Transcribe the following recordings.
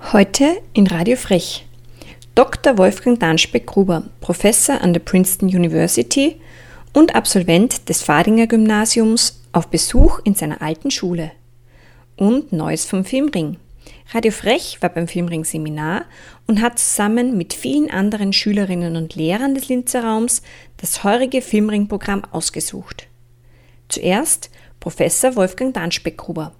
Heute in Radio Frech. Dr. Wolfgang Danschbeck-Gruber, Professor an der Princeton University und Absolvent des Fadinger Gymnasiums auf Besuch in seiner alten Schule. Und Neues vom Filmring. Radio Frech war beim Filmring Seminar und hat zusammen mit vielen anderen Schülerinnen und Lehrern des Linzer Raums das heurige Filmring-Programm ausgesucht. Zuerst Professor Wolfgang Danschbeck-Gruber.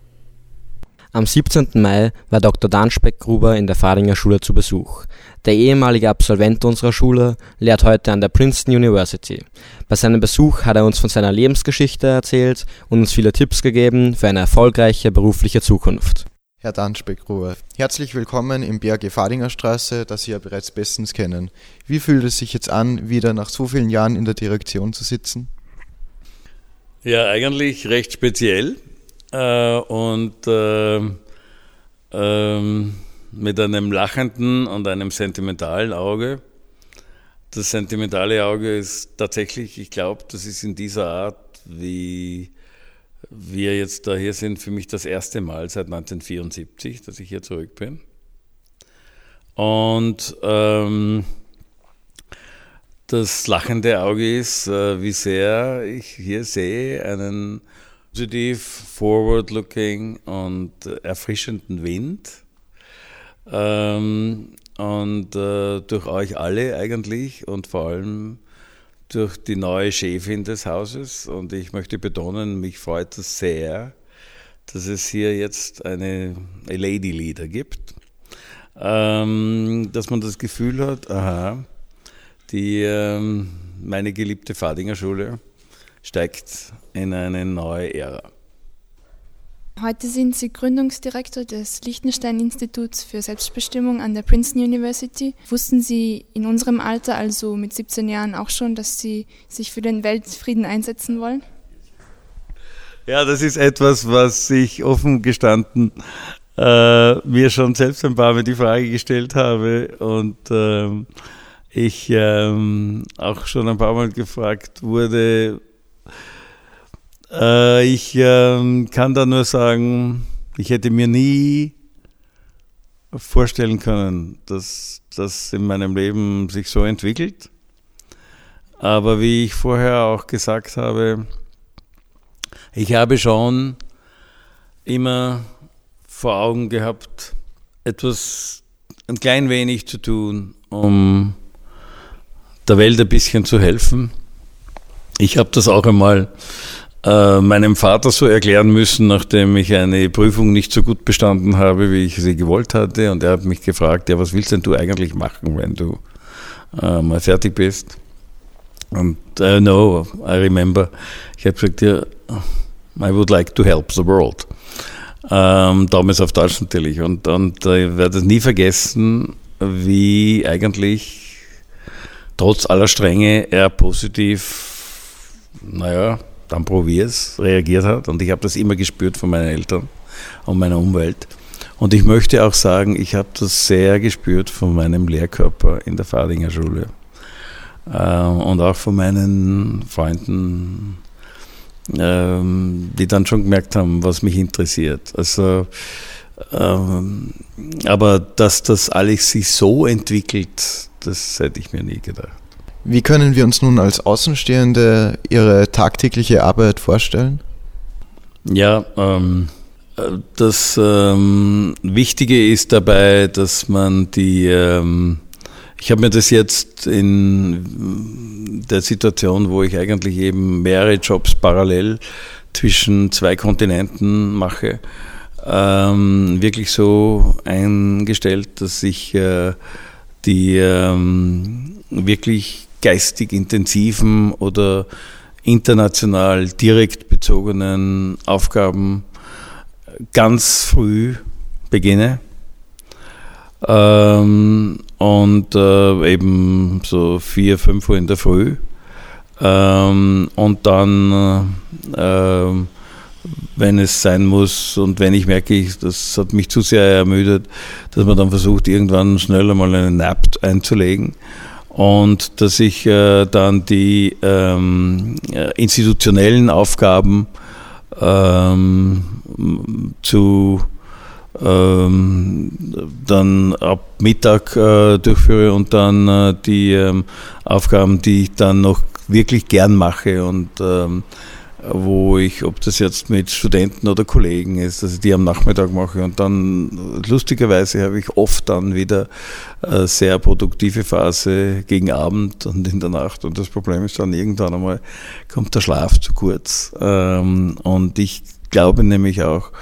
Am 17. Mai war Dr. Danschbeck-Gruber in der Fadinger Schule zu Besuch. Der ehemalige Absolvent unserer Schule lehrt heute an der Princeton University. Bei seinem Besuch hat er uns von seiner Lebensgeschichte erzählt und uns viele Tipps gegeben für eine erfolgreiche berufliche Zukunft. Herr Danschbeck-Gruber, herzlich willkommen im BRG Fadinger Straße, das Sie ja bereits bestens kennen. Wie fühlt es sich jetzt an, wieder nach so vielen Jahren in der Direktion zu sitzen? Ja, eigentlich recht speziell äh, und äh, äh, mit einem lachenden und einem sentimentalen Auge. Das sentimentale Auge ist tatsächlich, ich glaube, das ist in dieser Art, wie wir jetzt da hier sind, für mich das erste Mal seit 1974, dass ich hier zurück bin. Und ähm, das lachende Auge ist, äh, wie sehr ich hier sehe, einen positiv, forward-looking und erfrischenden Wind. Ähm, und äh, durch euch alle eigentlich und vor allem durch die neue Chefin des Hauses. Und ich möchte betonen, mich freut es sehr, dass es hier jetzt eine Lady Leader gibt. Ähm, dass man das Gefühl hat, aha, die, ähm, meine geliebte Fadinger Schule steigt in eine neue Ära. Heute sind Sie Gründungsdirektor des Liechtenstein-Instituts für Selbstbestimmung an der Princeton University. Wussten Sie in unserem Alter, also mit 17 Jahren, auch schon, dass Sie sich für den Weltfrieden einsetzen wollen? Ja, das ist etwas, was ich offen gestanden äh, mir schon selbst ein paar Mal die Frage gestellt habe und ähm, ich ähm, auch schon ein paar Mal gefragt wurde. Äh, ich ähm, kann da nur sagen, ich hätte mir nie vorstellen können, dass das in meinem Leben sich so entwickelt. Aber wie ich vorher auch gesagt habe, ich habe schon immer vor Augen gehabt, etwas ein klein wenig zu tun, um der Welt ein bisschen zu helfen. Ich habe das auch einmal äh, meinem Vater so erklären müssen, nachdem ich eine Prüfung nicht so gut bestanden habe, wie ich sie gewollt hatte. Und er hat mich gefragt, ja, was willst denn du eigentlich machen, wenn du äh, mal fertig bist? Und I uh, know, I remember, ich habe gesagt, ja, I would like to help the world. Ähm, damals auf Deutsch natürlich. Und, und äh, ich werde es nie vergessen, wie eigentlich trotz aller Strenge er positiv, naja, dann probier's, reagiert hat. Und ich habe das immer gespürt von meinen Eltern und meiner Umwelt. Und ich möchte auch sagen, ich habe das sehr gespürt von meinem Lehrkörper in der Fadinger Schule. Äh, und auch von meinen Freunden, ähm, die dann schon gemerkt haben, was mich interessiert. Also, ähm, aber dass das alles sich so entwickelt, das hätte ich mir nie gedacht. Wie können wir uns nun als Außenstehende Ihre tagtägliche Arbeit vorstellen? Ja, ähm, Das ähm, Wichtige ist dabei, dass man die, ähm, ich habe mir das jetzt in der Situation, wo ich eigentlich eben mehrere Jobs parallel zwischen zwei Kontinenten mache, ähm, wirklich so eingestellt, dass ich äh, die ähm, wirklich geistig intensiven oder international direkt bezogenen Aufgaben ganz früh beginne. Ähm, und äh, eben so vier, fünf Uhr in der Früh. Ähm, und dann, äh, wenn es sein muss und wenn ich merke, ich, das hat mich zu sehr ermüdet, dass man dann versucht, irgendwann schnell einmal einen Nap einzulegen und dass ich äh, dann die ähm, äh, institutionellen Aufgaben ähm, zu ähm, dann ab Mittag äh, durchführe und dann äh, die ähm, Aufgaben, die ich dann noch wirklich gern mache. Und ähm, wo ich, ob das jetzt mit Studenten oder Kollegen ist, dass ich die am Nachmittag mache. Und dann lustigerweise habe ich oft dann wieder eine sehr produktive Phase gegen Abend und in der Nacht. Und das Problem ist dann irgendwann einmal kommt der Schlaf zu kurz. Ähm, und ich glaube nämlich auch,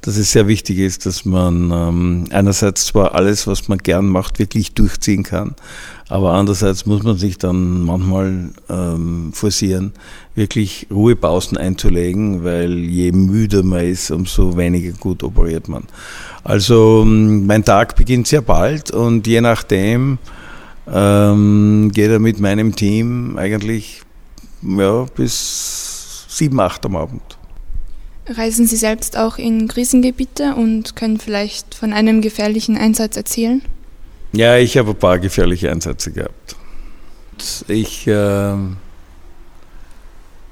dass es sehr wichtig ist, dass man ähm, einerseits zwar alles, was man gern macht, wirklich durchziehen kann, aber andererseits muss man sich dann manchmal ähm, forcieren, wirklich Ruhepausen einzulegen, weil je müder man ist, umso weniger gut operiert man. Also ähm, mein Tag beginnt sehr bald und je nachdem ähm, geht er mit meinem Team eigentlich ja, bis sieben, acht am Abend. Reisen Sie selbst auch in Krisengebiete und können vielleicht von einem gefährlichen Einsatz erzählen? Ja, ich habe ein paar gefährliche Einsätze gehabt. Ich äh,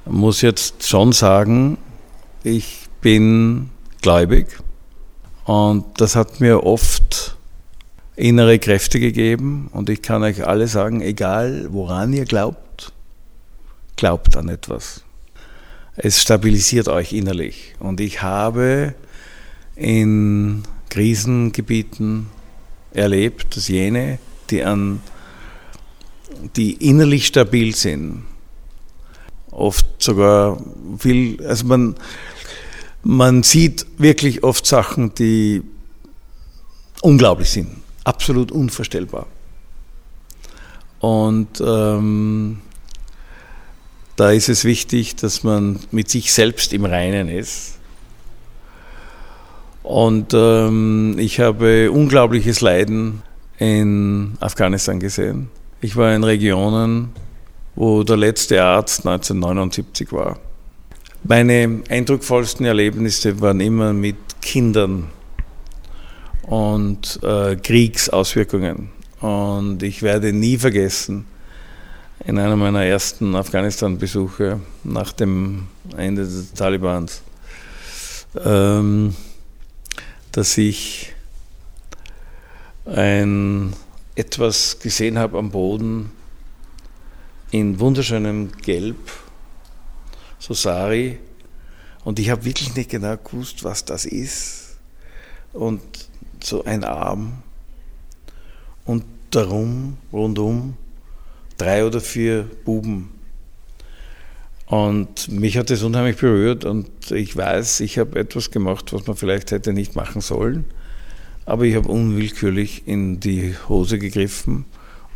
muss jetzt schon sagen, ich bin gläubig und das hat mir oft innere Kräfte gegeben und ich kann euch alle sagen, egal woran ihr glaubt, glaubt an etwas. Es stabilisiert euch innerlich und ich habe in Krisengebieten erlebt, dass jene, die, an, die innerlich stabil sind, oft sogar viel, also man, man sieht wirklich oft Sachen, die unglaublich sind, absolut unvorstellbar. Und ähm, da ist es wichtig, dass man mit sich selbst im Reinen ist und ähm, ich habe unglaubliches Leiden in Afghanistan gesehen. Ich war in Regionen, wo der letzte Arzt 1979 war. Meine eindrucksvollsten Erlebnisse waren immer mit Kindern und äh, Kriegsauswirkungen. Und ich werde nie vergessen, in einem meiner ersten Afghanistan-Besuche nach dem Ende des Talibans, ähm, dass ich ein etwas gesehen habe am Boden in wunderschönem Gelb, so Sari, und ich habe wirklich nicht genau gewusst, was das ist. Und so ein Arm. Und darum, rundum, drei oder vier Buben und mich hat das unheimlich berührt und ich weiß, ich habe etwas gemacht, was man vielleicht hätte nicht machen sollen. Aber ich habe unwillkürlich in die Hose gegriffen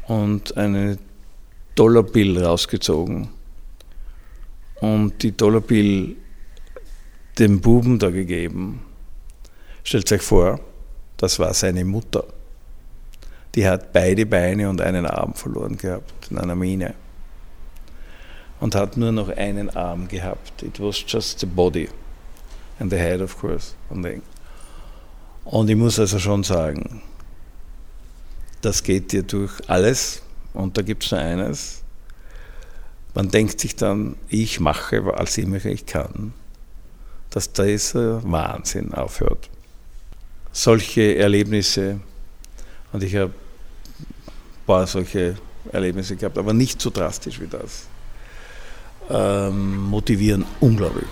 und eine Dollarbill rausgezogen. Und die Dollarbill dem Buben da gegeben. Stellt euch vor, das war seine Mutter. Die hat beide Beine und einen Arm verloren gehabt in einer Mine und hat nur noch einen Arm gehabt. It was just the body and the head, of course. Und ich muss also schon sagen, das geht dir durch alles und da gibt es nur eines. Man denkt sich dann, ich mache, als immer ich kann, dass dieser Wahnsinn aufhört. Solche Erlebnisse, und ich habe ein paar solche Erlebnisse gehabt, aber nicht so drastisch wie das ähm, motivieren unglaublich.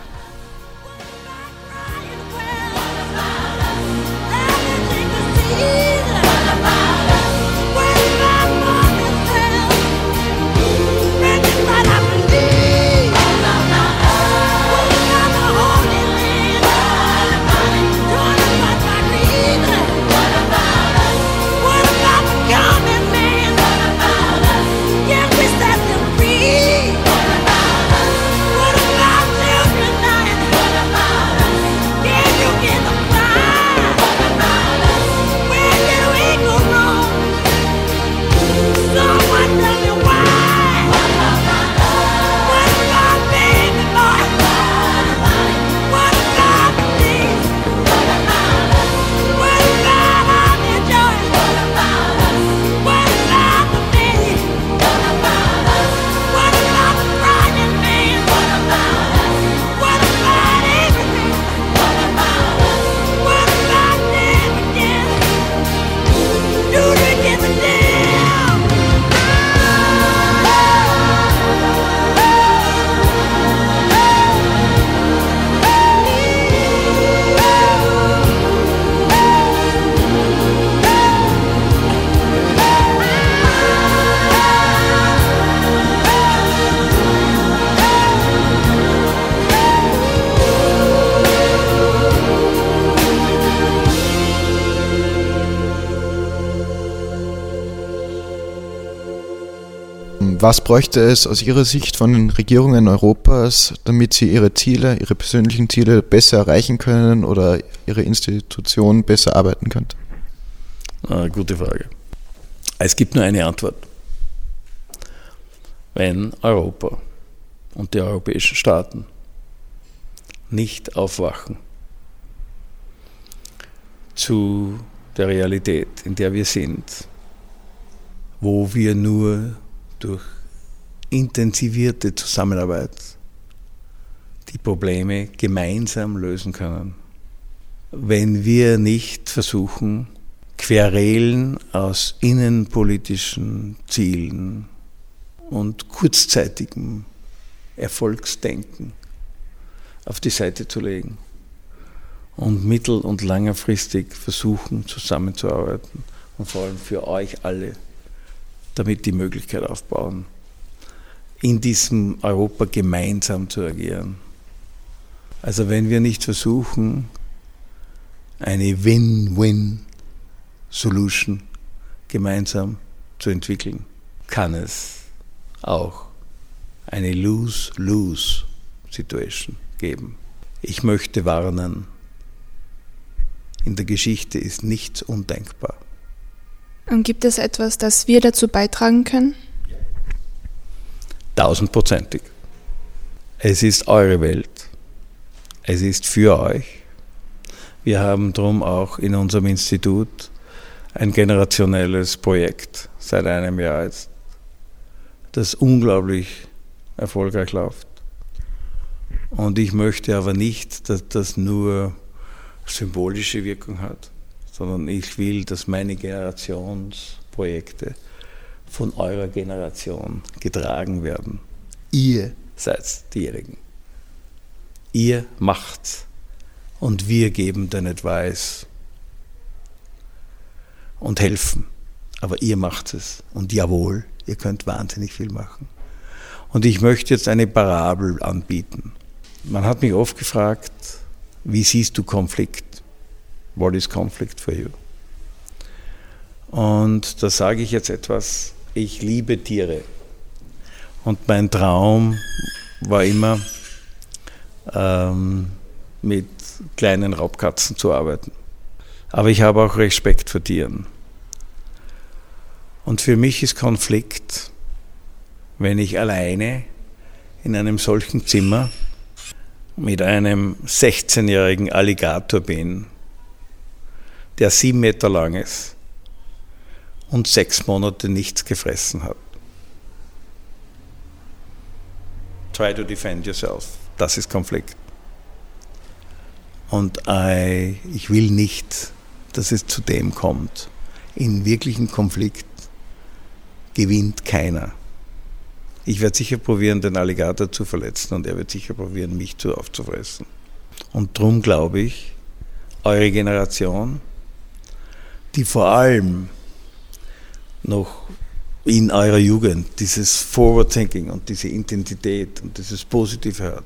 Was bräuchte es aus Ihrer Sicht von den Regierungen Europas, damit sie ihre Ziele, ihre persönlichen Ziele besser erreichen können oder ihre Institution besser arbeiten könnte? Ah, gute Frage. Es gibt nur eine Antwort. Wenn Europa und die europäischen Staaten nicht aufwachen zu der Realität, in der wir sind, wo wir nur durch intensivierte Zusammenarbeit die Probleme gemeinsam lösen können. Wenn wir nicht versuchen, Querelen aus innenpolitischen Zielen und kurzzeitigem Erfolgsdenken auf die Seite zu legen und mittel- und langfristig versuchen zusammenzuarbeiten und vor allem für euch alle damit die Möglichkeit aufbauen, in diesem Europa gemeinsam zu agieren. Also wenn wir nicht versuchen, eine Win-Win-Solution gemeinsam zu entwickeln, kann es auch eine Lose-Lose-Situation geben. Ich möchte warnen, in der Geschichte ist nichts undenkbar. Und gibt es etwas, das wir dazu beitragen können? Tausendprozentig. Es ist eure Welt. Es ist für euch. Wir haben darum auch in unserem Institut ein generationelles Projekt seit einem Jahr jetzt, das unglaublich erfolgreich läuft. Und ich möchte aber nicht, dass das nur symbolische Wirkung hat, sondern ich will, dass meine Generationsprojekte von eurer Generation getragen werden. Ihr seid diejenigen. Ihr macht und wir geben den Advice und helfen. Aber ihr macht es. Und jawohl, ihr könnt wahnsinnig viel machen. Und ich möchte jetzt eine Parabel anbieten. Man hat mich oft gefragt, wie siehst du Konflikt? What is conflict for you? Und da sage ich jetzt etwas, ich liebe Tiere. Und mein Traum war immer, ähm, mit kleinen Raubkatzen zu arbeiten. Aber ich habe auch Respekt vor Tieren. Und für mich ist Konflikt, wenn ich alleine in einem solchen Zimmer mit einem 16-jährigen Alligator bin, der sieben Meter lang ist und sechs Monate nichts gefressen hat. Try to defend yourself. Das ist Konflikt. Und I, ich will nicht, dass es zu dem kommt. In wirklichen Konflikt gewinnt keiner. Ich werde sicher probieren, den Alligator zu verletzen und er wird sicher probieren, mich zu aufzufressen. Und darum glaube ich, eure Generation die vor allem noch in eurer Jugend dieses Forward Thinking und diese Intensität und dieses Positive hat.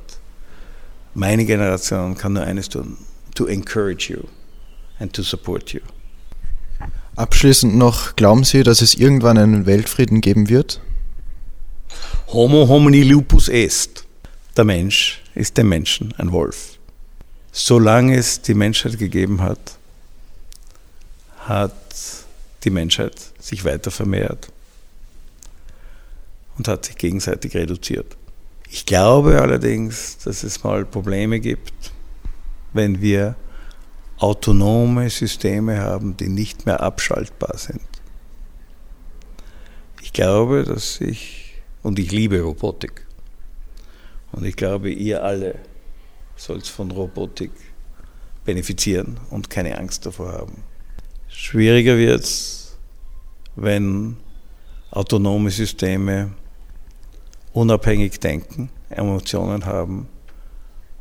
Meine Generation kann nur eines tun, to encourage you and to support you. Abschließend noch, glauben Sie, dass es irgendwann einen Weltfrieden geben wird? Homo homini lupus est. Der Mensch ist dem Menschen ein Wolf. Solange es die Menschheit gegeben hat, hat die Menschheit sich weiter vermehrt und hat sich gegenseitig reduziert. Ich glaube allerdings, dass es mal Probleme gibt, wenn wir autonome Systeme haben, die nicht mehr abschaltbar sind. Ich glaube, dass ich, und ich liebe Robotik, und ich glaube, ihr alle sollt von Robotik benefizieren und keine Angst davor haben. Schwieriger wird es, wenn autonome Systeme unabhängig denken, Emotionen haben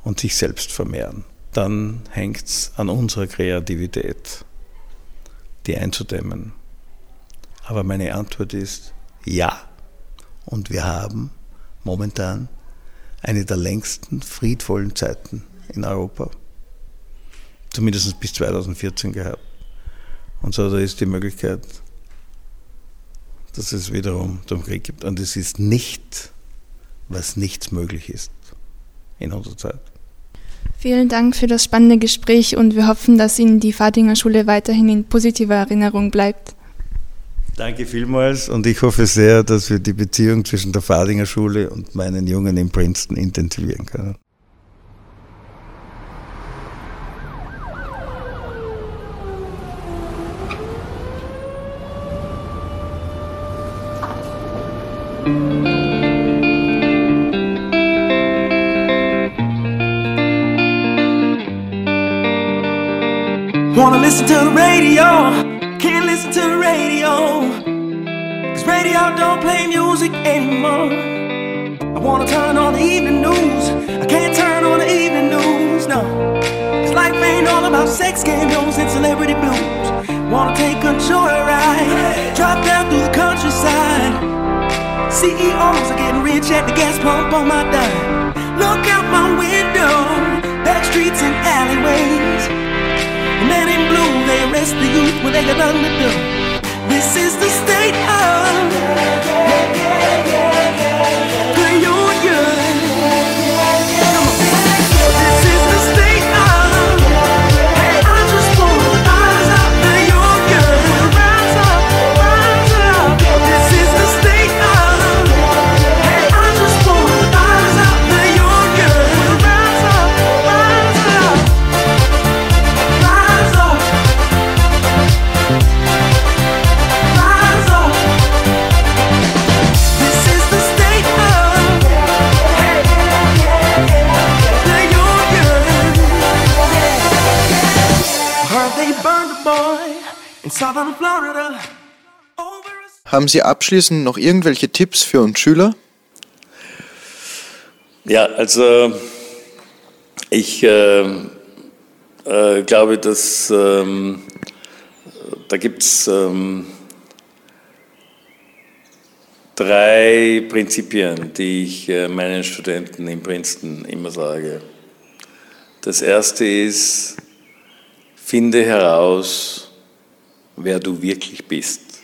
und sich selbst vermehren. Dann hängt es an unserer Kreativität, die einzudämmen. Aber meine Antwort ist ja. Und wir haben momentan eine der längsten friedvollen Zeiten in Europa. Zumindest bis 2014 gehabt. Und so, da ist die Möglichkeit, dass es wiederum den Krieg gibt. Und es ist nicht, was nichts möglich ist in unserer Zeit. Vielen Dank für das spannende Gespräch und wir hoffen, dass Ihnen die Fadinger Schule weiterhin in positiver Erinnerung bleibt. Danke vielmals und ich hoffe sehr, dass wir die Beziehung zwischen der Fadinger Schule und meinen Jungen in Princeton intensivieren können. Don't play music anymore. I wanna turn on the evening news, I can't turn on the evening news, no. Cause life ain't all about sex scandals and celebrity blues. Wanna take a joyride, drive down through the countryside. CEOs are getting rich at the gas pump on my dime. Look out my window, back streets and alleyways. Men in blue, they arrest the youth when they got nothing to do. This is the state of the union. Haben Sie abschließend noch irgendwelche Tipps für uns Schüler? Ja, also ich äh, äh, glaube, dass ähm, da gibt es ähm, drei Prinzipien, die ich äh, meinen Studenten in Princeton immer sage. Das erste ist, finde heraus, wer du wirklich bist.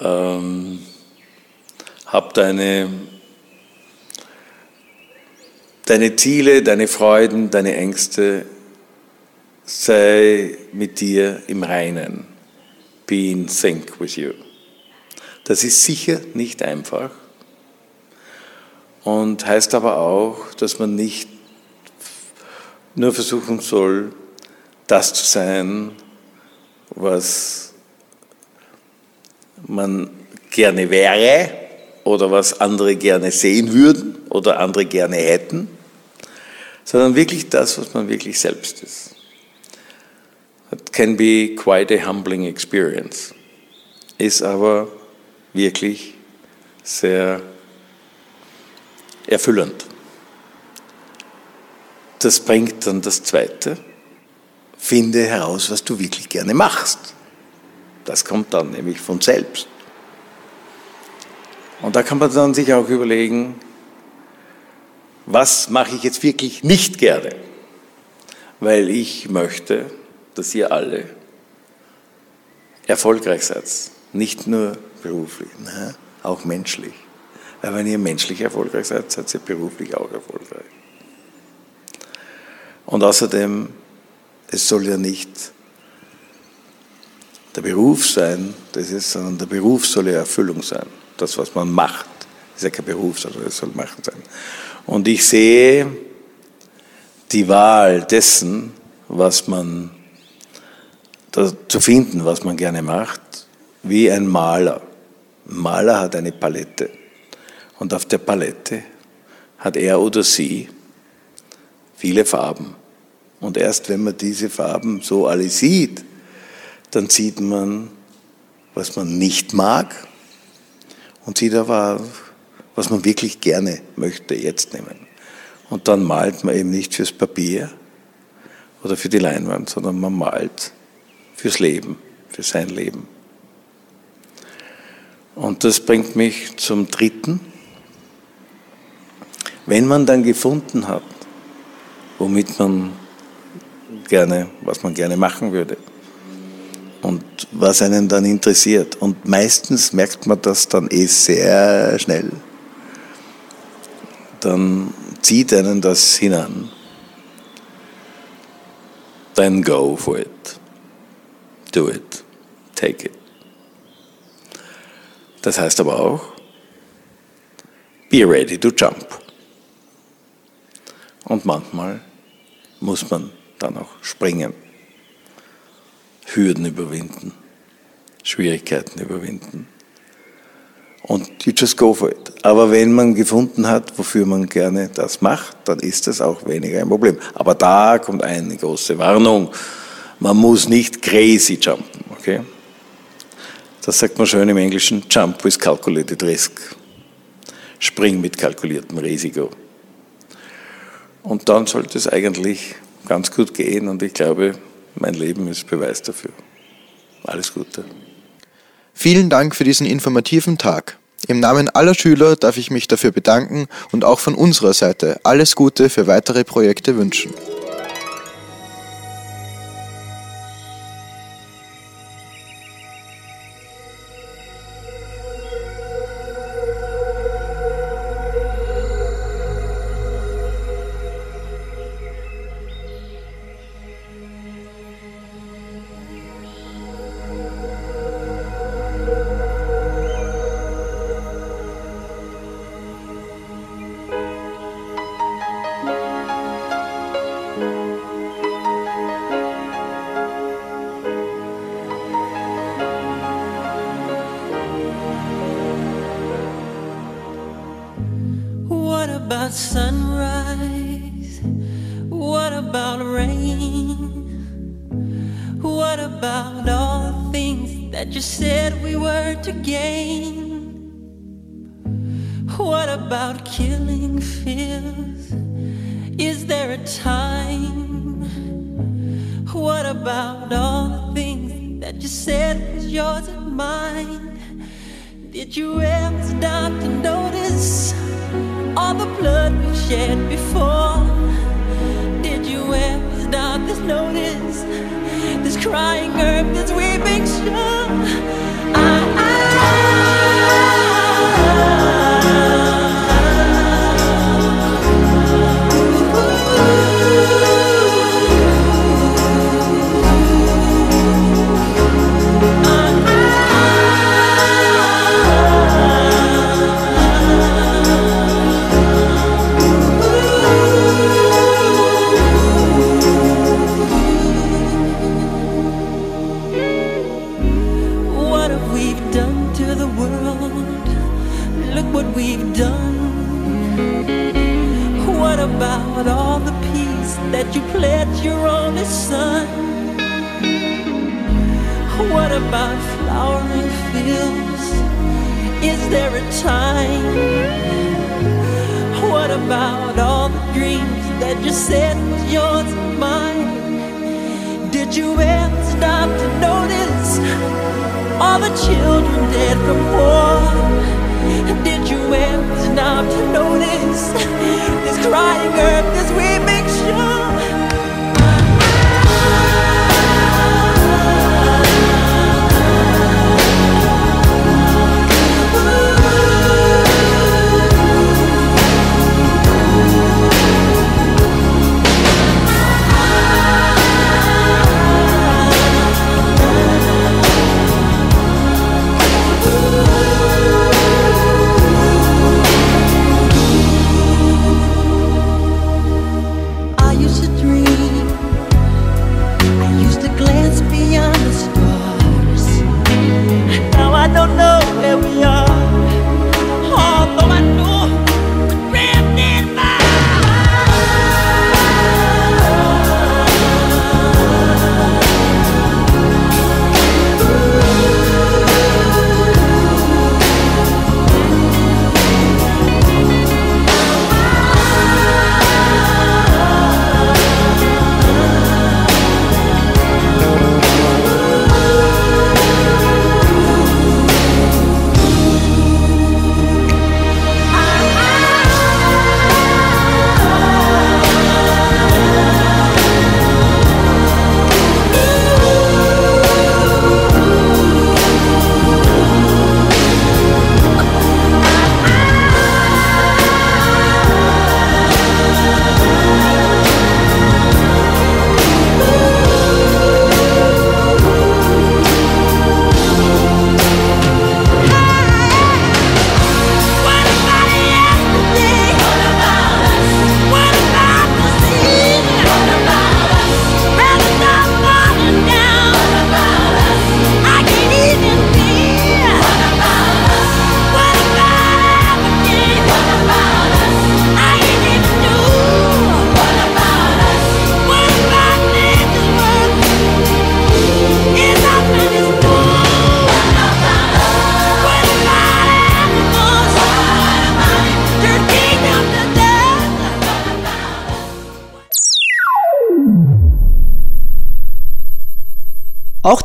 Ähm, hab deine, deine Ziele, deine Freuden, deine Ängste, sei mit dir im Reinen. Be in sync with you. Das ist sicher nicht einfach und heißt aber auch, dass man nicht nur versuchen soll, das zu sein, was man gerne wäre oder was andere gerne sehen würden oder andere gerne hätten, sondern wirklich das, was man wirklich selbst ist. It can be quite a humbling experience, ist aber wirklich sehr erfüllend. Das bringt dann das Zweite. Finde heraus, was du wirklich gerne machst. Das kommt dann nämlich von selbst. Und da kann man dann sich auch überlegen, was mache ich jetzt wirklich nicht gerne? Weil ich möchte, dass ihr alle erfolgreich seid. Nicht nur beruflich, ne? auch menschlich. Weil wenn ihr menschlich erfolgreich seid, seid ihr beruflich auch erfolgreich. Und außerdem, es soll ja nicht der Beruf sein, das ist, sondern der Beruf soll ja Erfüllung sein. Das, was man macht, ist ja kein Beruf, sondern es soll Machen sein. Und ich sehe die Wahl dessen, was man zu finden, was man gerne macht, wie ein Maler. Ein Maler hat eine Palette und auf der Palette hat er oder sie viele Farben. Und erst wenn man diese Farben so alle sieht, dann sieht man, was man nicht mag und sieht aber, was man wirklich gerne möchte jetzt nehmen. Und dann malt man eben nicht fürs Papier oder für die Leinwand, sondern man malt fürs Leben, für sein Leben. Und das bringt mich zum dritten. Wenn man dann gefunden hat, womit man gerne, was man gerne machen würde, und was einen dann interessiert. Und meistens merkt man das dann eh sehr schnell. Dann zieht einen das hinan. Then go for it. Do it. Take it. Das heißt aber auch, be ready to jump. Und manchmal muss man dann auch springen, Hürden überwinden, Schwierigkeiten überwinden. Und you just go for it. Aber wenn man gefunden hat, wofür man gerne das macht, dann ist das auch weniger ein Problem. Aber da kommt eine große Warnung. Man muss nicht crazy jumpen, okay? Das sagt man schön im Englischen, jump with calculated risk. Spring mit kalkuliertem Risiko. Und dann sollte es eigentlich ganz gut gehen und ich glaube, mein Leben ist Beweis dafür. Alles Gute. Vielen Dank für diesen informativen Tag. Im Namen aller Schüler darf ich mich dafür bedanken und auch von unserer Seite alles Gute für weitere Projekte wünschen.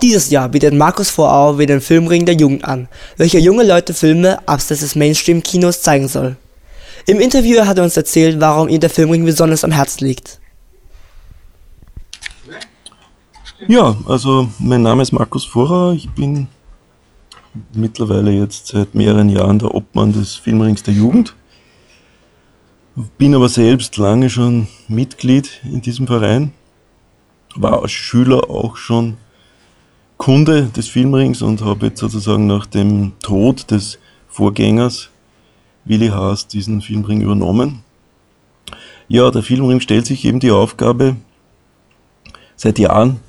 Dieses Jahr bietet Markus Vorau wieder den Filmring der Jugend an, welcher junge Leute Filme abseits des Mainstream-Kinos zeigen soll. Im Interview hat er uns erzählt, warum ihm der Filmring besonders am Herzen liegt. Ja, also mein Name ist Markus Vorau. Ich bin mittlerweile jetzt seit mehreren Jahren der Obmann des Filmrings der Jugend. Bin aber selbst lange schon Mitglied in diesem Verein. War als Schüler auch schon Kunde des Filmrings und habe jetzt sozusagen nach dem Tod des Vorgängers Willi Haas diesen Filmring übernommen. Ja, der Filmring stellt sich eben die Aufgabe, seit Jahren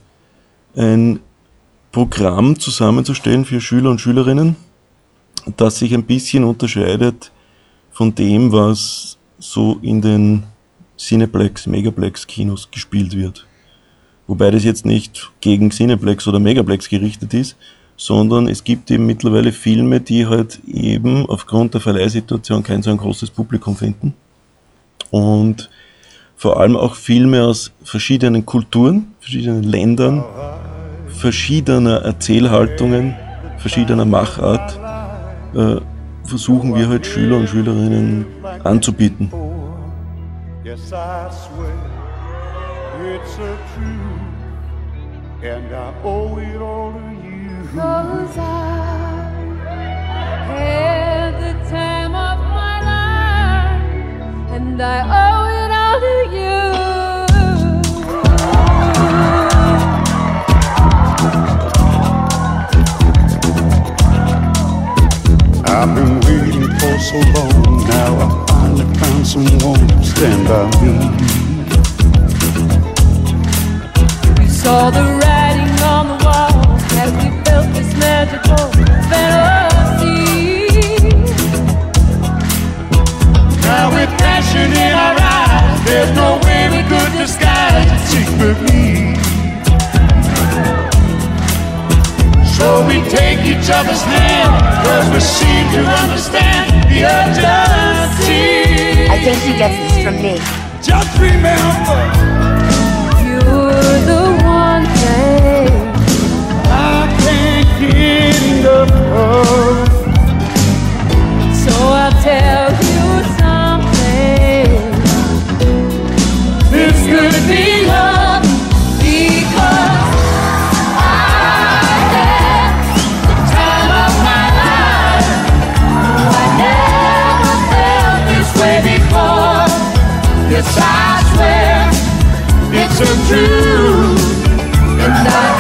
ein Programm zusammenzustellen für Schüler und Schülerinnen, das sich ein bisschen unterscheidet von dem, was so in den Cineplex, Megaplex Kinos gespielt wird. Wobei das jetzt nicht gegen Cineplex oder Megaplex gerichtet ist, sondern es gibt eben mittlerweile Filme, die halt eben aufgrund der Verleihsituation kein so ein großes Publikum finden. Und vor allem auch Filme aus verschiedenen Kulturen, verschiedenen Ländern, verschiedener Erzählhaltungen, verschiedener Machart äh, versuchen wir halt Schüler und Schülerinnen anzubieten. Yes, I swear it's a truth, and I owe it all to you. Cause I had the time of my life, and I owe it all to you. I've been waiting for so long now. I finally found someone to stand by me. We saw the felt this magical fantasy. Now with passion in our eyes, there's no way we could disguise it secretly. So we take each other's hand, cause we seem to understand the urgency. I think he gets this from me. Just remember. So I'll Yes, I swear it's good enough because I death the time of my life. I never felt this way before. Besides where it's a and I.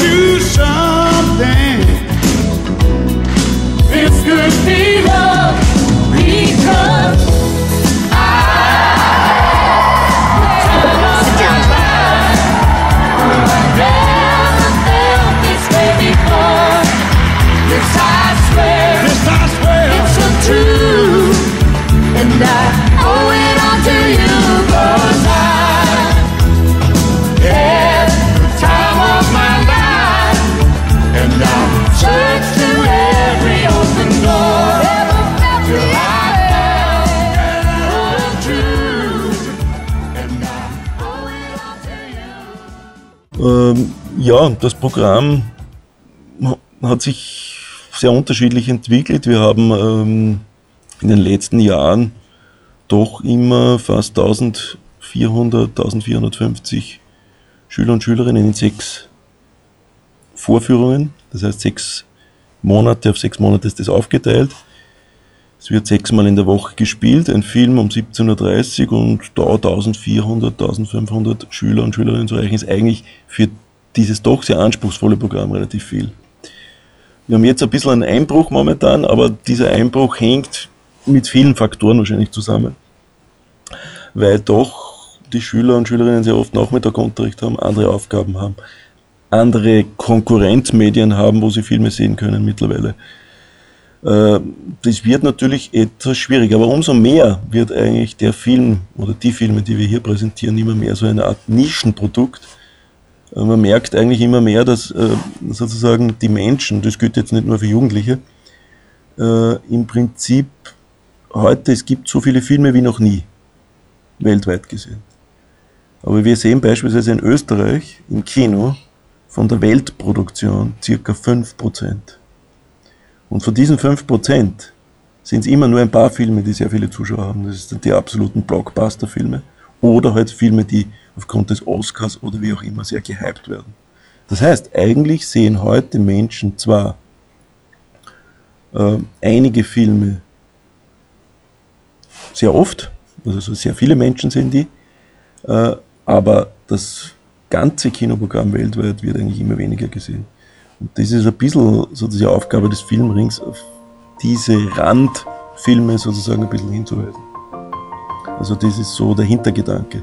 true. Ja, das Programm hat sich sehr unterschiedlich entwickelt. Wir haben ähm, in den letzten Jahren doch immer fast 1400, 1450 Schüler und Schülerinnen in sechs Vorführungen, das heißt sechs Monate, auf sechs Monate ist das aufgeteilt. Es wird sechsmal in der Woche gespielt, ein Film um 17.30 Uhr und da 1400, 1500 Schüler und Schülerinnen zu erreichen, ist eigentlich für dieses doch sehr anspruchsvolle Programm relativ viel. Wir haben jetzt ein bisschen einen Einbruch momentan, aber dieser Einbruch hängt mit vielen Faktoren wahrscheinlich zusammen. Weil doch die Schüler und Schülerinnen sehr oft Nachmittagunterricht haben, andere Aufgaben haben, andere Konkurrenzmedien haben, wo sie Filme sehen können mittlerweile. Äh, das wird natürlich etwas schwierig, aber umso mehr wird eigentlich der Film oder die Filme, die wir hier präsentieren, immer mehr so eine Art Nischenprodukt. Äh, man merkt eigentlich immer mehr, dass äh, sozusagen die Menschen, das gilt jetzt nicht nur für Jugendliche, im Prinzip heute, es gibt so viele Filme wie noch nie, weltweit gesehen. Aber wir sehen beispielsweise in Österreich im Kino von der Weltproduktion circa 5%. Und von diesen 5% sind es immer nur ein paar Filme, die sehr viele Zuschauer haben. Das sind die absoluten Blockbuster-Filme. Oder halt Filme, die aufgrund des Oscars oder wie auch immer sehr gehypt werden. Das heißt, eigentlich sehen heute Menschen zwar äh, einige Filme sehr oft, also sehr viele Menschen sehen die, äh, aber das ganze Kinoprogramm weltweit wird eigentlich immer weniger gesehen. Und das ist ein bisschen so die Aufgabe des Filmrings, auf diese Randfilme sozusagen ein bisschen hinzuweisen. Also das ist so der Hintergedanke.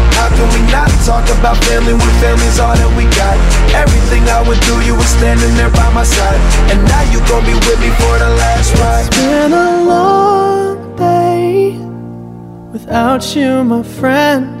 How can we not talk about family when family's all that we got? Everything I would do, you were standing there by my side. And now you gon' be with me for the last ride. It's been a long day without you, my friend.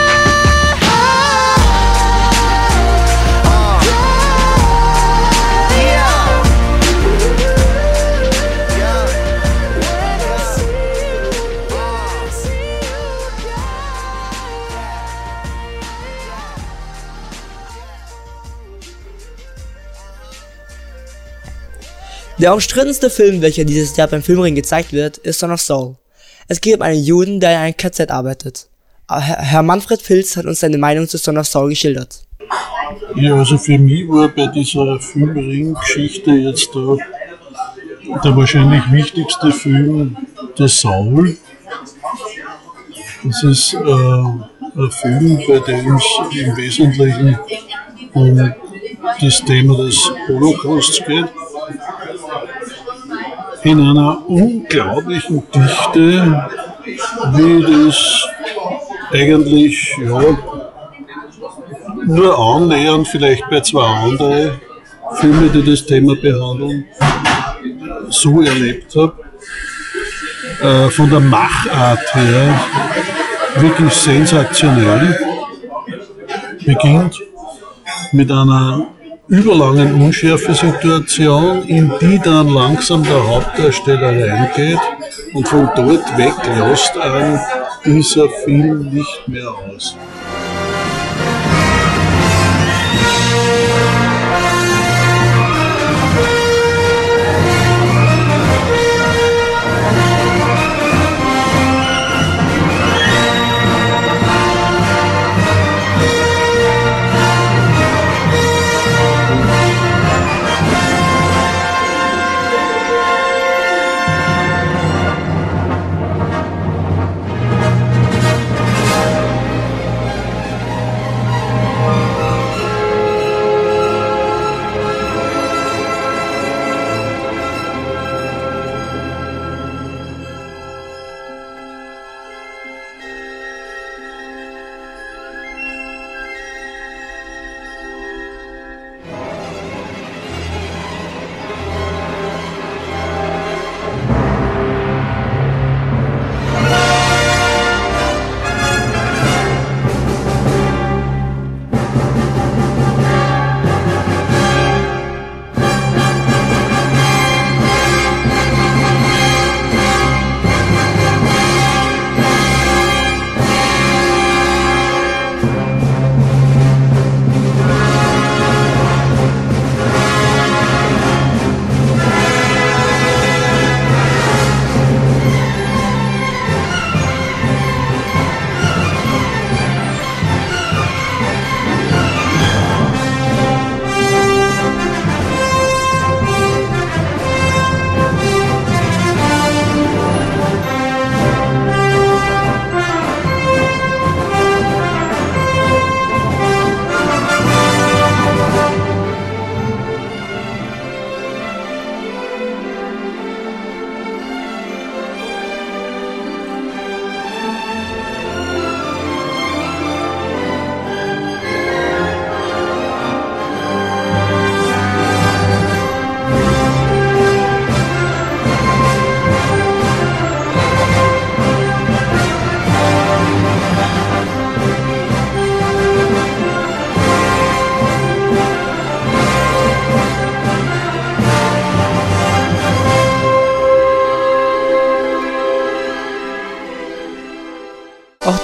Der umstrittenste Film, welcher dieses Jahr beim Filmring gezeigt wird, ist Son of Saul. Es geht um einen Juden, der in einem KZ arbeitet. Herr Herr Manfred Pilz hat uns seine Meinung zu Son of Saul geschildert. Ja, also für mich war bei dieser Filmring-Geschichte jetzt da der wahrscheinlich wichtigste Film der Saul. Das ist äh, ein Film, bei dem es im Wesentlichen um das Thema des Holocausts geht. In einer unglaublichen Dichte, wie das eigentlich ja, nur annähernd vielleicht bei zwei anderen Filmen, die das Thema behandeln, so erlebt habe. Äh, von der Machart her wirklich sensationell. Beginnt mit einer überlangen Unschärfe-Situation, in die dann langsam der Hauptdarsteller reingeht und von dort weg lässt einen dieser Film nicht mehr aus.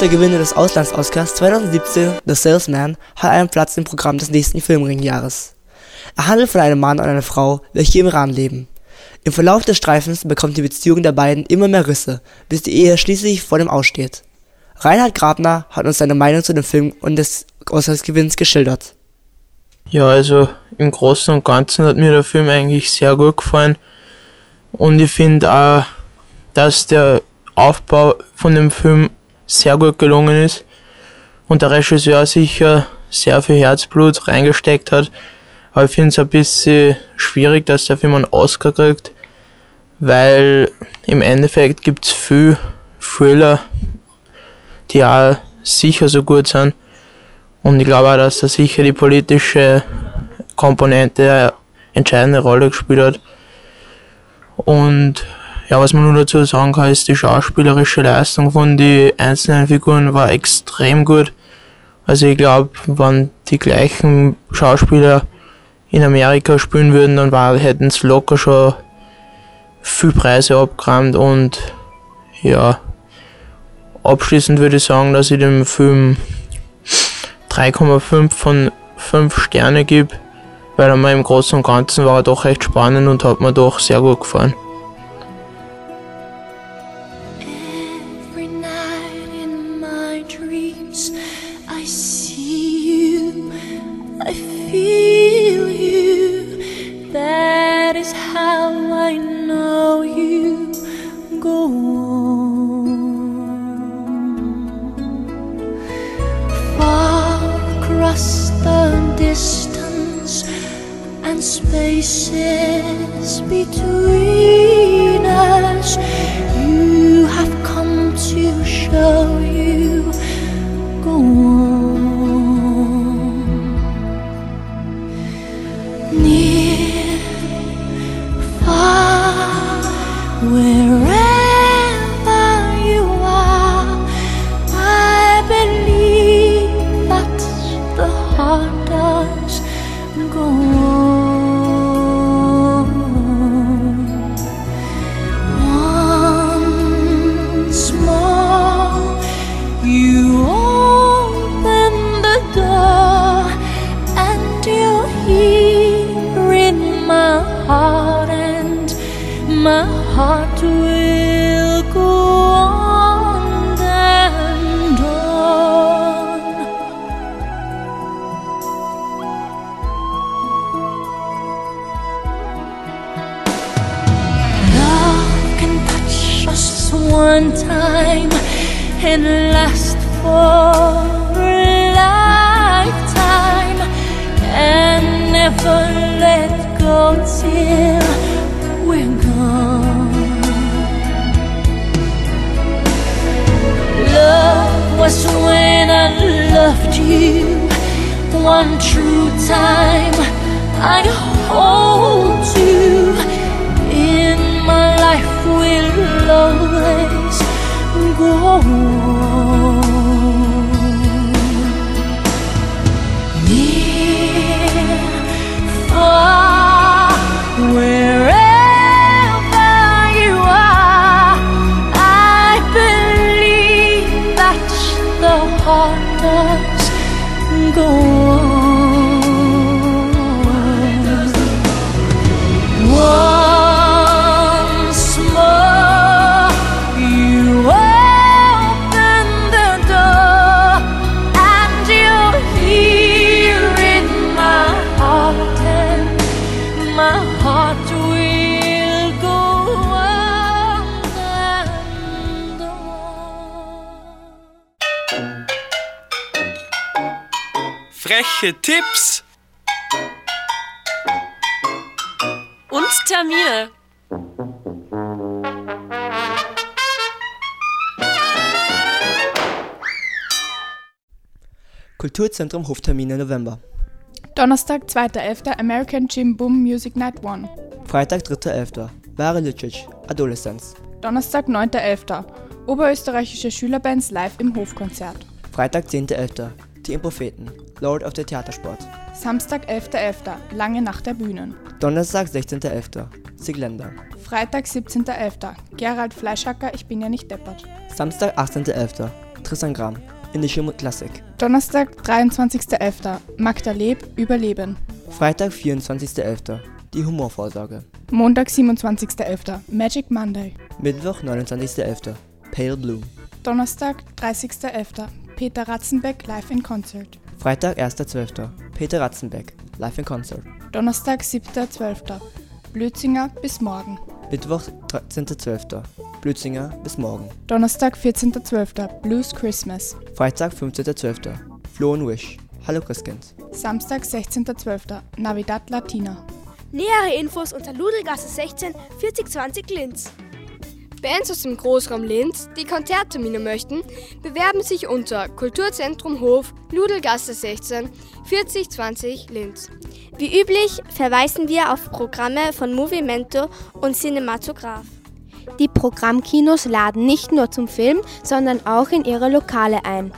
Der Gewinner des Auslands-Oscars 2017, The Salesman, hat einen Platz im Programm des nächsten Filmringjahres. Er handelt von einem Mann und einer Frau, welche im Iran leben. Im Verlauf des Streifens bekommt die Beziehung der beiden immer mehr Risse, bis die Ehe schließlich vor dem Aussteht. Reinhard Grabner hat uns seine Meinung zu dem Film und des Oscarsgewinns geschildert. Ja, also im Großen und Ganzen hat mir der Film eigentlich sehr gut gefallen. Und ich finde auch, dass der Aufbau von dem Film sehr gut gelungen ist und der Regisseur sicher sehr viel Herzblut reingesteckt hat. Aber ich finde es ein bisschen schwierig, dass der Film einen Oscar kriegt, weil im Endeffekt gibt es viel Thriller, die auch sicher so gut sind. Und ich glaube auch, dass da sicher die politische Komponente entscheidende Rolle gespielt hat. Und ja, was man nur dazu sagen kann, ist, die schauspielerische Leistung von den einzelnen Figuren war extrem gut. Also ich glaube, wenn die gleichen Schauspieler in Amerika spielen würden, dann hätten sie locker schon viel Preise abgeräumt und ja, abschließend würde ich sagen, dass ich dem Film 3,5 von 5 Sterne gebe, weil er mir im Großen und Ganzen war er doch recht spannend und hat mir doch sehr gut gefallen. You one true time. I'd hold you in my life will always go on. Kulturzentrum Hoftermine November. Donnerstag, 2.11. American Jim Boom Music Night 1. Freitag, 3.11. Ware Lütschitsch, Adolescence. Donnerstag, 9.11. Oberösterreichische Schülerbands live im Hofkonzert. Freitag, 10.11. Die Impropheten, Lord of the Theatersport. Samstag, 11.11. Lange Nacht der Bühnen. Donnerstag, 16.11. Sigländer. Freitag, 17.11. Gerald Fleischhacker, ich bin ja nicht deppert. Samstag, 18.11. Tristan Gram, Indische Klassik. Donnerstag, 23.11. Magda Leb, Überleben. Freitag, 24.11. Die Humorvorsorge. Montag, 27.11. Magic Monday. Mittwoch, 29.11. Pale Blue. Donnerstag, 30.11. Peter Ratzenbeck live in Concert. Freitag, 1.12. Peter Ratzenbeck, live in Concert. Donnerstag, 7.12. Blödzinger bis morgen. Mittwoch, 13.12. Blödzinger bis morgen. Donnerstag, 14.12. Blues Christmas. Freitag, 15.12. Flo und Wish. Hallo Christkind. Samstag, 16.12. Navidad Latina. Nähere Infos unter Ludelgasse 16 4020 Linz. Bands aus dem Großraum Linz, die Konzerttermine möchten, bewerben sich unter Kulturzentrum Hof, Ludelgasse 16, 4020 Linz. Wie üblich verweisen wir auf Programme von Movimento und Cinematograph. Die Programmkinos laden nicht nur zum Film, sondern auch in ihre Lokale ein.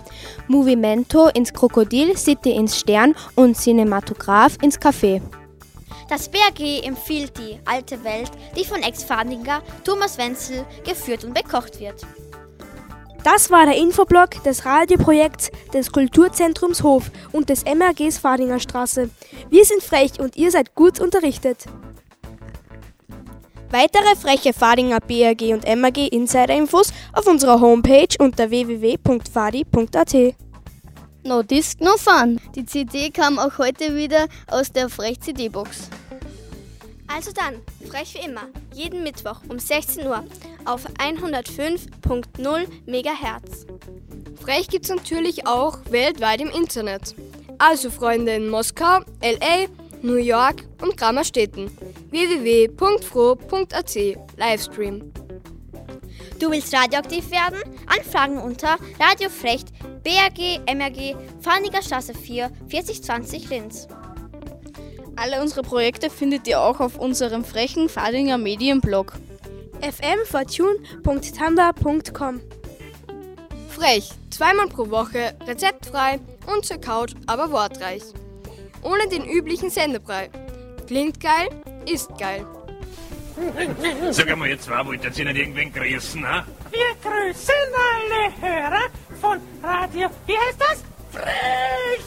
Movimento ins Krokodil, City ins Stern und Cinematograph ins Café. Das BRG empfiehlt die alte Welt, die von Ex-Fadinger Thomas Wenzel geführt und bekocht wird. Das war der Infoblog des Radioprojekts des Kulturzentrums Hof und des MRGs Fadinger Straße. Wir sind frech und ihr seid gut unterrichtet. Weitere freche Fadinger BRG und MRG Insider-Infos auf unserer Homepage unter www.fadi.at. No Disc, no Fun. Die CD kam auch heute wieder aus der Frech-CD-Box. Also dann, frech wie immer, jeden Mittwoch um 16 Uhr auf 105.0 MHz. Frech gibt's natürlich auch weltweit im Internet. Also Freunde in Moskau, LA, New York und Grammerstädten. www.fro.at Livestream. Du willst radioaktiv werden? Anfragen unter Radiofrecht BRG MRG Farniger Straße 4 4020 Linz. Alle unsere Projekte findet ihr auch auf unserem frechen Fadinger Medienblog. fmfortune.tanda.com Frech, zweimal pro Woche, rezeptfrei und zur Couch, aber wortreich. Ohne den üblichen Sendebrei. Klingt geil, ist geil. Sag einmal, ihr zwei wollt ihr nicht irgendwen grüßen, ha? Wir grüßen alle Hörer von Radio. Wie heißt das? Frech!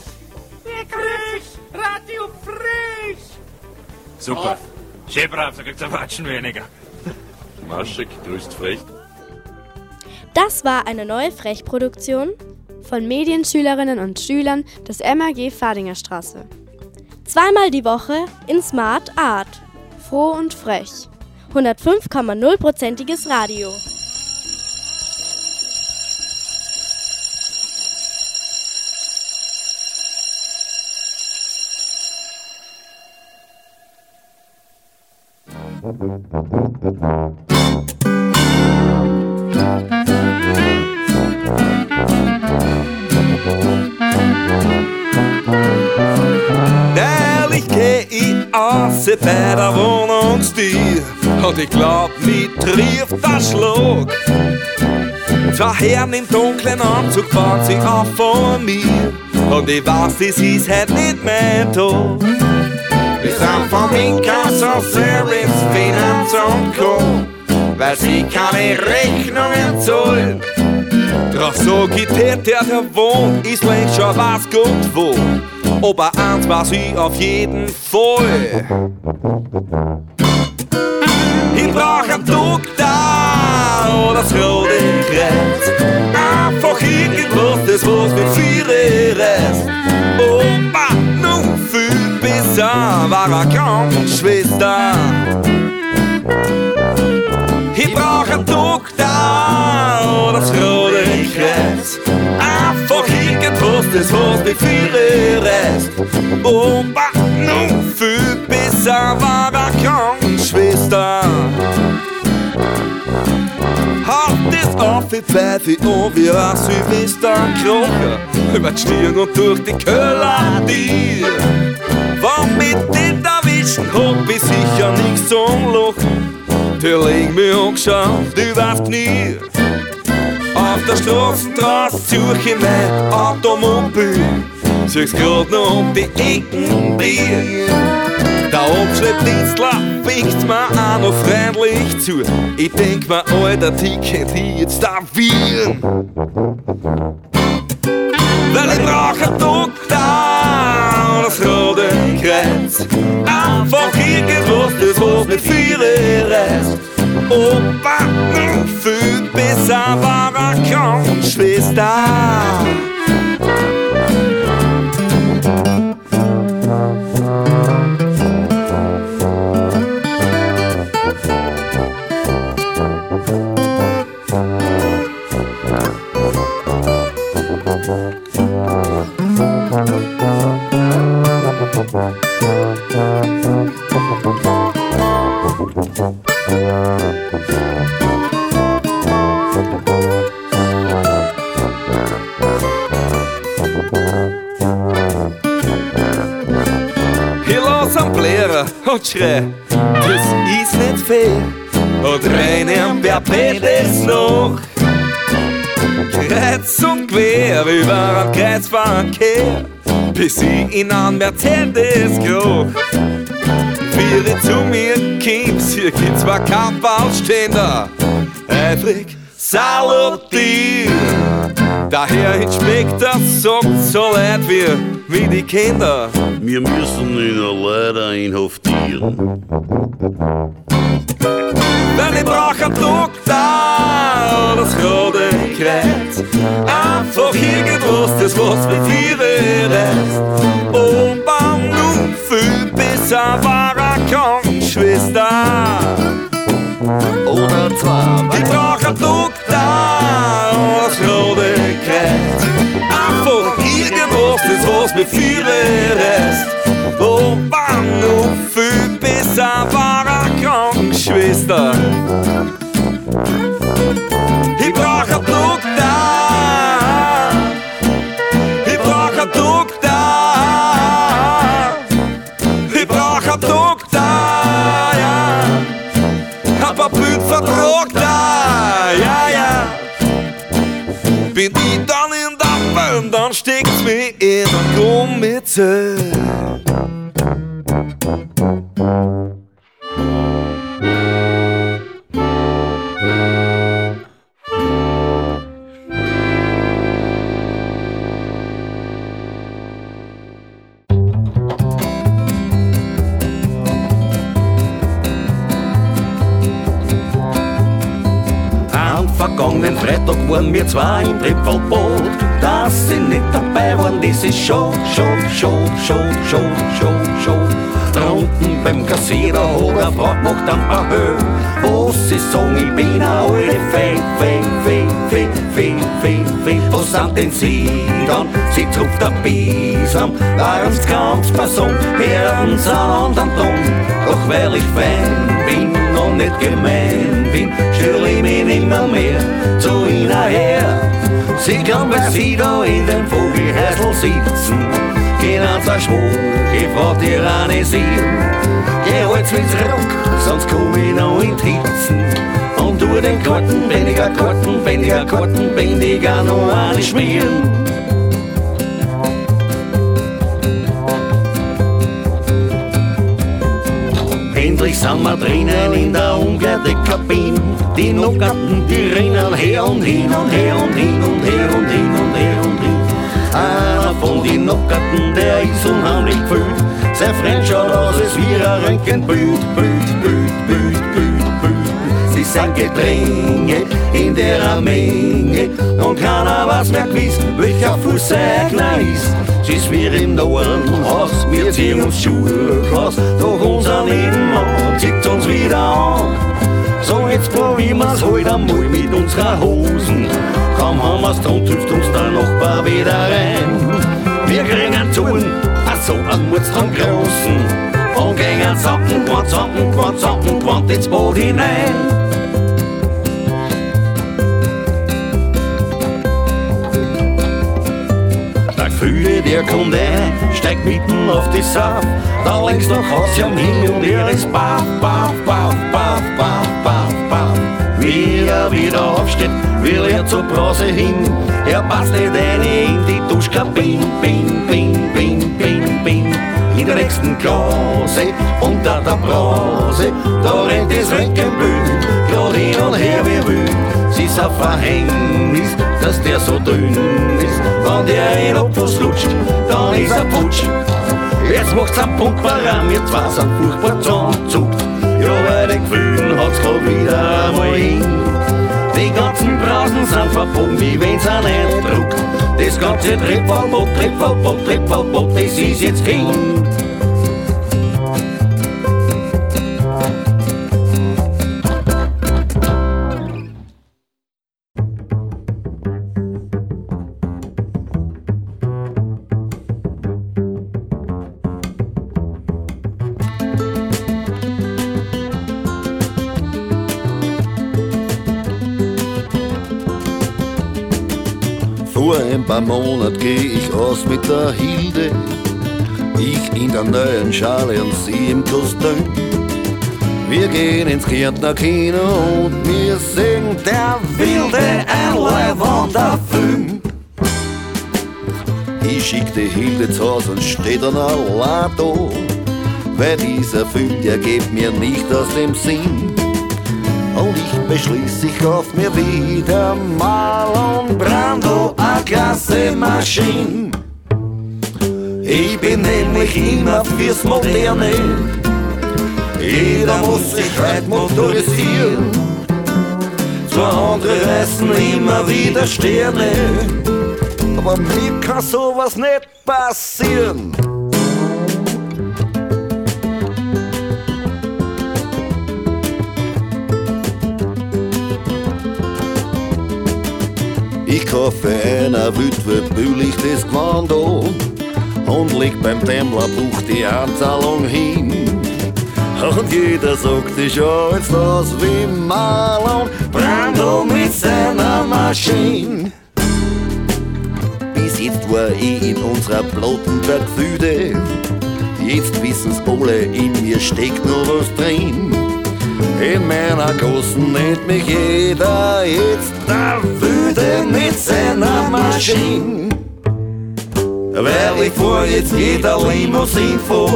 Wir grüßen Radio Frech! Super. Schön brav, da kriegt's ein Watschen weniger. Maschek grüßt frech. Das war eine neue Frech-Produktion von Medienschülerinnen und Schülern des MAG Fadinger Straße. Zweimal die Woche in Smart Art. Froh und frech. 105,0%iges Radio. Ehrlich geh ich aus bei der Wohnungstür und ich glaub, mich trifft der Schlag. Zwei Herren im dunklen Anzug fahren sich auf von mir und ich weiß, es ist halt nicht mein Tag. Wir sind vom Inkasso-Service, Finanz und Co., weil sie keine Rechnungen zahlen. Drauf so geht der, der wohnt, ist längst schon was gut wo. Aber eins weiß ich auf jeden Fall. Ich brauch einen Doktor oder das Rote Kreuz. Einfach irgendwas, das was mit Viere reißt. Opa, nun viel besser war eine Krankenschwester. Ich brauch einen Doktor oder das Rote Kreuz. Einfach irgendwas, das was mit Viere Opa, nun viel besser war Krankenschwester. Hat das auf die Pfeife und wie ein Silvesterkrocher über die Stirn und durch die Köller dir. Wann mit den erwischen hab ich sicher nix zum Lachen. Der leg mich angeschaut übers Knie. Auf der Straßenstraße suche ich mein Automobil. Sieh's grad noch um die Ecken biegen. Der Abschleppdienstler winkt mir auch noch freundlich zu. Ich denk mir, Alter, kennt ich jetzt da wiegen. Weil ich brauch einen Doktor, das rote Kreuz. Einfach irgendwas, das was mit Viere reißt. Opa, viel besser war eine Und schrei, das ist nicht fair. Und rennen wer es noch. Kreuz und quer über ein Kreuzverkehr, bis ich in einen Mercedes kroch. Ich zu mir kommst, hier gibt's zwei Kappausstehender, eifrig salutieren. Daher Inspektor sagt so leid wie, wie die Kinder. Wir müssen ihn leider inhaftieren. Weil ich brauch einen Doktor, das rote Kreuz. Einfach irgendwas, das was mit dir reißt. Und beim nun viel besser war eine Krankenschwester. Oder zwei. Ich brauch einen Doktor, das was mit dir reißt. Und beim nun viel besser Gummizell. Am vergangenen Freitag waren wir zwei im Tripfelboot. Dass sie nicht dabei waren, das ist schon, schon, schon, schon, schon, schon, schon. Da unten beim Kassierer hat er Frau gemacht am Ahö. Wo sie sagen, ich bin eine alte Fee, Fee, Fee, Fee, Fee, Fee, Fee. Wo sind denn sie dann? Sie der Bisam, weil uns ganz Person hören sie an anderen Ton. Doch weil ich Fan bin und nicht gemein bin, stelle ich mich nimmer mehr zu ihnen her. Sie kann bei sie da in den Vogelhäusl sitzen, gehen an der Schwur, ich brauch dir ranisieren. Geh halt's mit zurück, sonst komm ich noch in die Hitzen. Und tu den Karten, weniger Karten, weniger Karten, weniger noch eine schmieren. Endlich sind wir drinnen in der umgekehrten Kabine. Die Nockerten, die rennen her und hin und her und hin und her und hin und her und hin. Einer von den Nockerten, der ist unheimlich gefühlt. Sein Freund schaut aus, als wie ein Röntgenbild, Bild, Bild, Bild, Bild, Sind Gedränge in der Menge und keiner weiß mehr gewiss, welcher Fuß sein Gegner ist. Sie ist wie im Nordenhaus, wir ziehen uns Schuhe aus, doch unser Nebenmann zieht uns wieder an. So, jetzt probieren wir's halt einmal mit unserer Hosen. Kaum haben wir's dran, hilft uns der Nachbar wieder rein. Wir kriegen zu, ach so, ein Mutz dran großen. Und gehen zappen, quant, zappen, quant, zappen, quant ins Boot hinein. Gefühle, der kommt ein, steigt mitten auf die Saft. Da längst noch Haus am er ist baff, baff, baff, baff, baff, baff, baff. Wie er wieder aufsteht, will er zur Brause hin. Er passt nicht eine in die Duschkabine, bin, bin, bin, bin, bin. In der nächsten Klase, unter der Brause, da rennt das hin und her wie wild. Ist ein Verhängnis, dass der so dünn ist. Wenn der in Opus lutscht, dann ist er putsch. Jetzt macht's einen Punkt, warum wir zwei sind furchtbar zusammenzuckt. Ja, bei den Gefühlen hat's grad wieder einmal hin. Die ganzen Brausen sind verboten, wie wenn's nicht druckt. Das ganze Trittverbot, Trittverbot, Trittverbot, das ist jetzt hin. Ich aus mit der Hilde. Ich in der neuen Schale und sie im Kostüm. Wir gehen ins Kärntner Kino und wir singen der wilde Einleihwanderfilm. Ich schick die Hilde zu Hause und steh dann allein da. Weil dieser Film, der geht mir nicht aus dem Sinn. Und beschließ, ich kauf mir wieder Marlon Brando a klasse Maschine. Ich bin nämlich immer fürs Moderne. Jeder muss sich heute motorisieren. Zwar andere reißen immer wieder Sterne, aber mir kann sowas nicht passieren. Ich kaufe einer Witwe billig das Gewand an und leg beim Dämmler Buch die Anzahlung hin. Und jeder sagt, ich schau jetzt aus wie Marlon Brando mit seiner Maschine. Bis jetzt war ich in unserer Blottenberg Füde. Jetzt wissen's alle, in mir steckt noch was drin. In meiner Kosten nennt mich jeder jetzt der Wüde mit seiner Maschine. Weil ich vor jetzt jeder Limousine vor.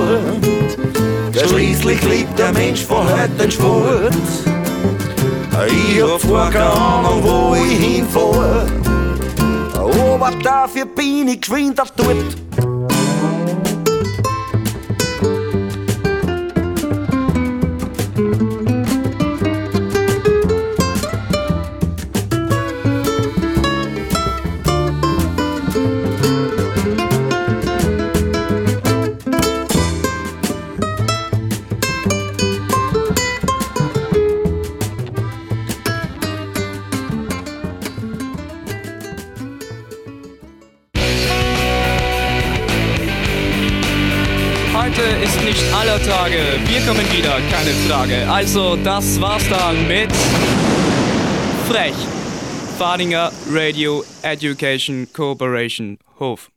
Schließlich liebt der Mensch von heute den Sport. Ich hab zwar keine Ahnung, wo ich hinfahr, aber dafür bin ich geschwind dort. Keine Frage. Also, das war's dann mit Frech. Fadinger Radio Education Cooperation Hof.